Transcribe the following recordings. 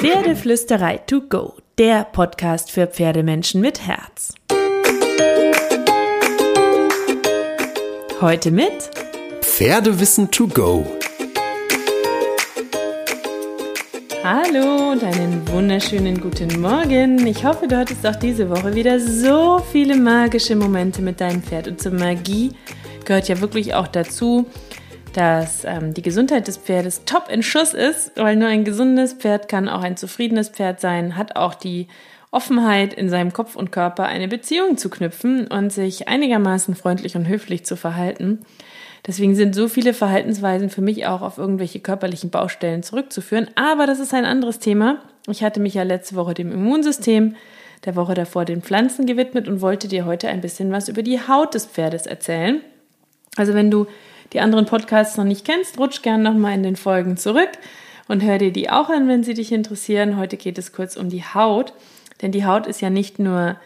Pferdeflüsterei to go, der Podcast für Pferdemenschen mit Herz. Heute mit Pferdewissen to go. Hallo und einen wunderschönen guten Morgen. Ich hoffe, du hattest auch diese Woche wieder so viele magische Momente mit deinem Pferd. Und zur Magie gehört ja wirklich auch dazu, dass ähm, die Gesundheit des Pferdes top in Schuss ist, weil nur ein gesundes Pferd kann auch ein zufriedenes Pferd sein, hat auch die Offenheit in seinem Kopf und Körper eine Beziehung zu knüpfen und sich einigermaßen freundlich und höflich zu verhalten. Deswegen sind so viele Verhaltensweisen für mich auch auf irgendwelche körperlichen Baustellen zurückzuführen. Aber das ist ein anderes Thema. Ich hatte mich ja letzte Woche dem Immunsystem, der Woche davor den Pflanzen gewidmet und wollte dir heute ein bisschen was über die Haut des Pferdes erzählen. Also wenn du die anderen Podcasts noch nicht kennst, rutsch gern nochmal in den Folgen zurück und hör dir die auch an, wenn sie dich interessieren. Heute geht es kurz um die Haut, denn die Haut ist ja nicht nur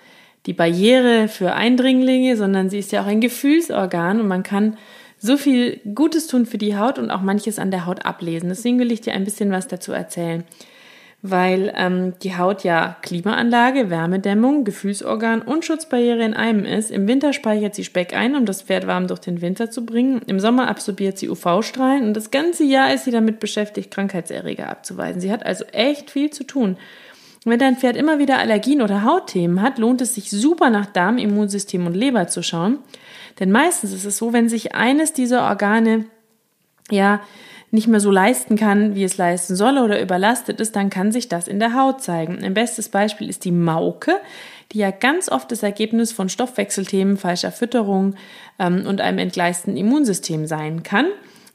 die Barriere für Eindringlinge, sondern sie ist ja auch ein Gefühlsorgan und man kann so viel Gutes tun für die Haut und auch manches an der Haut ablesen. Deswegen will ich dir ein bisschen was dazu erzählen weil ähm, die Haut ja Klimaanlage, Wärmedämmung, Gefühlsorgan und Schutzbarriere in einem ist. Im Winter speichert sie Speck ein, um das Pferd warm durch den Winter zu bringen. Im Sommer absorbiert sie UV-Strahlen und das ganze Jahr ist sie damit beschäftigt, Krankheitserreger abzuweisen. Sie hat also echt viel zu tun. Wenn dein Pferd immer wieder Allergien oder Hautthemen hat, lohnt es sich super nach Darm, Immunsystem und Leber zu schauen. Denn meistens ist es so, wenn sich eines dieser Organe ja nicht mehr so leisten kann, wie es leisten soll oder überlastet ist, dann kann sich das in der Haut zeigen. Ein bestes Beispiel ist die Mauke, die ja ganz oft das Ergebnis von Stoffwechselthemen, falscher Fütterung ähm, und einem entgleisten Immunsystem sein kann.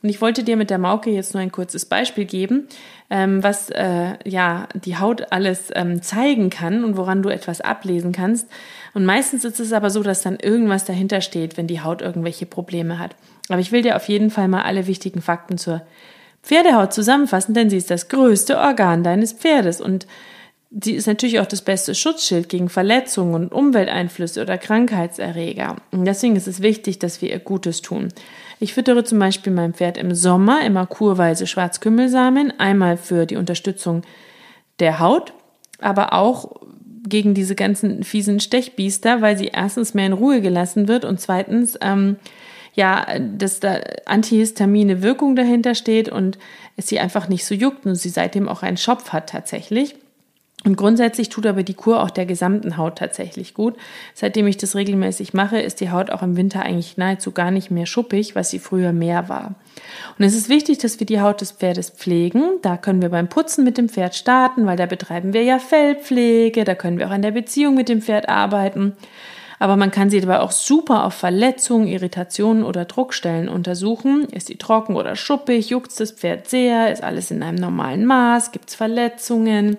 Und ich wollte dir mit der Mauke jetzt nur ein kurzes Beispiel geben, ähm, was äh, ja die Haut alles ähm, zeigen kann und woran du etwas ablesen kannst. Und meistens ist es aber so, dass dann irgendwas dahinter steht, wenn die Haut irgendwelche Probleme hat. Aber ich will dir auf jeden Fall mal alle wichtigen Fakten zur Pferdehaut zusammenfassen, denn sie ist das größte Organ deines Pferdes und sie ist natürlich auch das beste Schutzschild gegen Verletzungen und Umwelteinflüsse oder Krankheitserreger. Und deswegen ist es wichtig, dass wir ihr Gutes tun. Ich füttere zum Beispiel mein Pferd im Sommer immer kurweise Schwarzkümmelsamen, einmal für die Unterstützung der Haut, aber auch gegen diese ganzen fiesen Stechbiester, weil sie erstens mehr in Ruhe gelassen wird und zweitens ähm, ja, dass da antihistamine Wirkung dahinter steht und es sie einfach nicht so juckt und sie seitdem auch einen Schopf hat tatsächlich. Und grundsätzlich tut aber die Kur auch der gesamten Haut tatsächlich gut. Seitdem ich das regelmäßig mache, ist die Haut auch im Winter eigentlich nahezu gar nicht mehr schuppig, was sie früher mehr war. Und es ist wichtig, dass wir die Haut des Pferdes pflegen. Da können wir beim Putzen mit dem Pferd starten, weil da betreiben wir ja Fellpflege, da können wir auch an der Beziehung mit dem Pferd arbeiten aber man kann sie dabei auch super auf Verletzungen, Irritationen oder Druckstellen untersuchen. Ist sie trocken oder schuppig? Juckt das Pferd sehr? Ist alles in einem normalen Maß? Gibt es Verletzungen?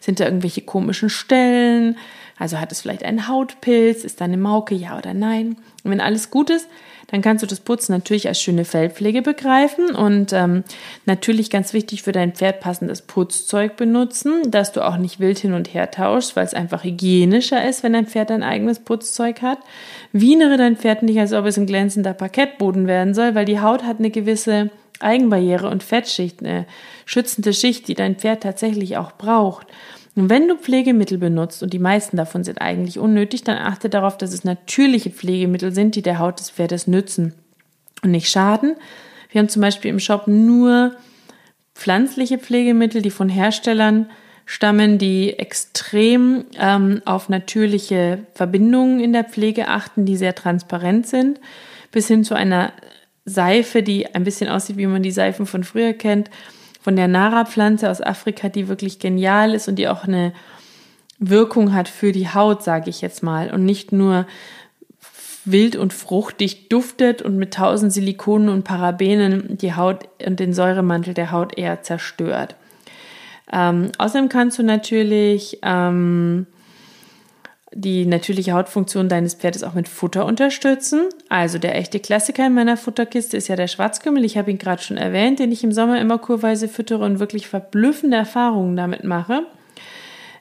Sind da irgendwelche komischen Stellen? Also hat es vielleicht einen Hautpilz? Ist da eine Mauke? Ja oder nein? Und wenn alles gut ist, dann kannst du das Putzen natürlich als schöne Fellpflege begreifen und ähm, natürlich ganz wichtig für dein Pferd passendes Putzzeug benutzen, dass du auch nicht wild hin und her tauschst, weil es einfach hygienischer ist, wenn dein Pferd ein eigenes Putzzeug hat. Wienere dein Pferd nicht, als ob es ein glänzender Parkettboden werden soll, weil die Haut hat eine gewisse Eigenbarriere und Fettschicht, eine schützende Schicht, die dein Pferd tatsächlich auch braucht. Und wenn du Pflegemittel benutzt, und die meisten davon sind eigentlich unnötig, dann achte darauf, dass es natürliche Pflegemittel sind, die der Haut des Pferdes nützen und nicht schaden. Wir haben zum Beispiel im Shop nur pflanzliche Pflegemittel, die von Herstellern stammen, die extrem ähm, auf natürliche Verbindungen in der Pflege achten, die sehr transparent sind, bis hin zu einer Seife, die ein bisschen aussieht, wie man die Seifen von früher kennt, von der Nara-Pflanze aus Afrika, die wirklich genial ist und die auch eine Wirkung hat für die Haut, sage ich jetzt mal, und nicht nur wild und fruchtig duftet und mit tausend Silikonen und Parabenen die Haut und den Säuremantel der Haut eher zerstört. Ähm, außerdem kannst du natürlich ähm, die natürliche Hautfunktion deines Pferdes auch mit Futter unterstützen. Also der echte Klassiker in meiner Futterkiste ist ja der Schwarzkümmel. Ich habe ihn gerade schon erwähnt, den ich im Sommer immer kurweise füttere und wirklich verblüffende Erfahrungen damit mache.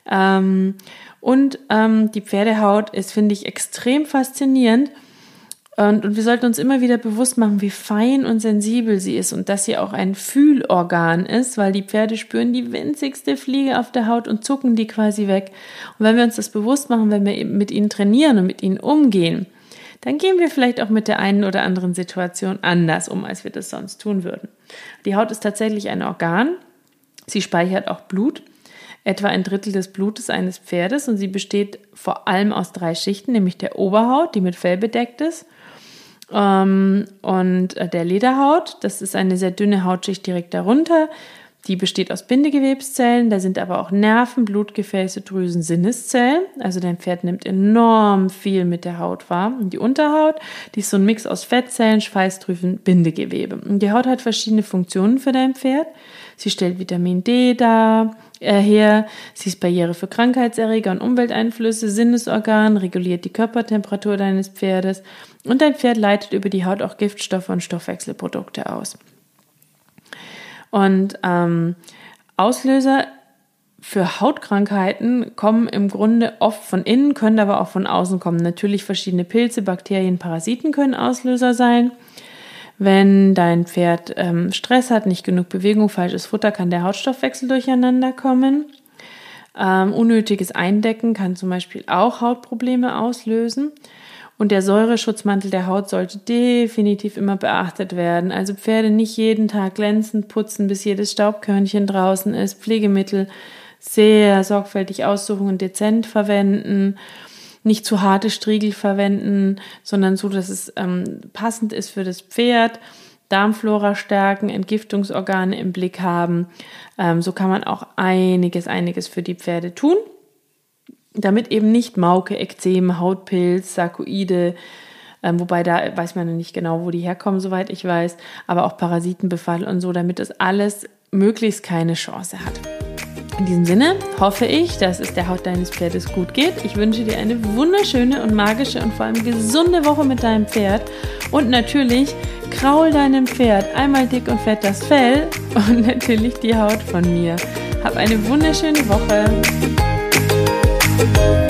Ähm, und ähm, die Pferdehaut ist, finde ich, extrem faszinierend. Und, und wir sollten uns immer wieder bewusst machen, wie fein und sensibel sie ist und dass sie auch ein Fühlorgan ist, weil die Pferde spüren die winzigste Fliege auf der Haut und zucken die quasi weg. Und wenn wir uns das bewusst machen, wenn wir mit ihnen trainieren und mit ihnen umgehen, dann gehen wir vielleicht auch mit der einen oder anderen Situation anders um, als wir das sonst tun würden. Die Haut ist tatsächlich ein Organ. Sie speichert auch Blut etwa ein Drittel des Blutes eines Pferdes und sie besteht vor allem aus drei Schichten, nämlich der Oberhaut, die mit Fell bedeckt ist, und äh, der Lederhaut, das ist eine sehr dünne Hautschicht direkt darunter. Die besteht aus Bindegewebszellen, da sind aber auch Nerven, Blutgefäße, Drüsen, Sinneszellen. Also dein Pferd nimmt enorm viel mit der Haut wahr. Und die Unterhaut, die ist so ein Mix aus Fettzellen, Schweißdrüsen, Bindegewebe. Und die Haut hat verschiedene Funktionen für dein Pferd. Sie stellt Vitamin D dar, äh, her, sie ist Barriere für Krankheitserreger und Umwelteinflüsse, Sinnesorgan, reguliert die Körpertemperatur deines Pferdes und dein Pferd leitet über die Haut auch Giftstoffe und Stoffwechselprodukte aus. Und ähm, Auslöser für Hautkrankheiten kommen im Grunde oft von innen, können aber auch von außen kommen. Natürlich verschiedene Pilze, Bakterien, Parasiten können Auslöser sein. Wenn dein Pferd ähm, Stress hat, nicht genug Bewegung, falsches Futter, kann der Hautstoffwechsel durcheinander kommen. Ähm, unnötiges Eindecken kann zum Beispiel auch Hautprobleme auslösen. Und der Säureschutzmantel der Haut sollte definitiv immer beachtet werden. Also Pferde nicht jeden Tag glänzend putzen, bis jedes Staubkörnchen draußen ist. Pflegemittel sehr sorgfältig aussuchen und dezent verwenden nicht zu harte Striegel verwenden, sondern so, dass es ähm, passend ist für das Pferd. Darmflora stärken, Entgiftungsorgane im Blick haben. Ähm, so kann man auch einiges, einiges für die Pferde tun, damit eben nicht Mauke, Ekzem, Hautpilz, Sarkoide, ähm, wobei da weiß man nicht genau, wo die herkommen, soweit ich weiß, aber auch Parasitenbefall und so, damit das alles möglichst keine Chance hat. In diesem Sinne hoffe ich, dass es der Haut deines Pferdes gut geht. Ich wünsche dir eine wunderschöne und magische und vor allem gesunde Woche mit deinem Pferd. Und natürlich kraul deinem Pferd einmal dick und fett das Fell und natürlich die Haut von mir. Hab eine wunderschöne Woche. Thank you.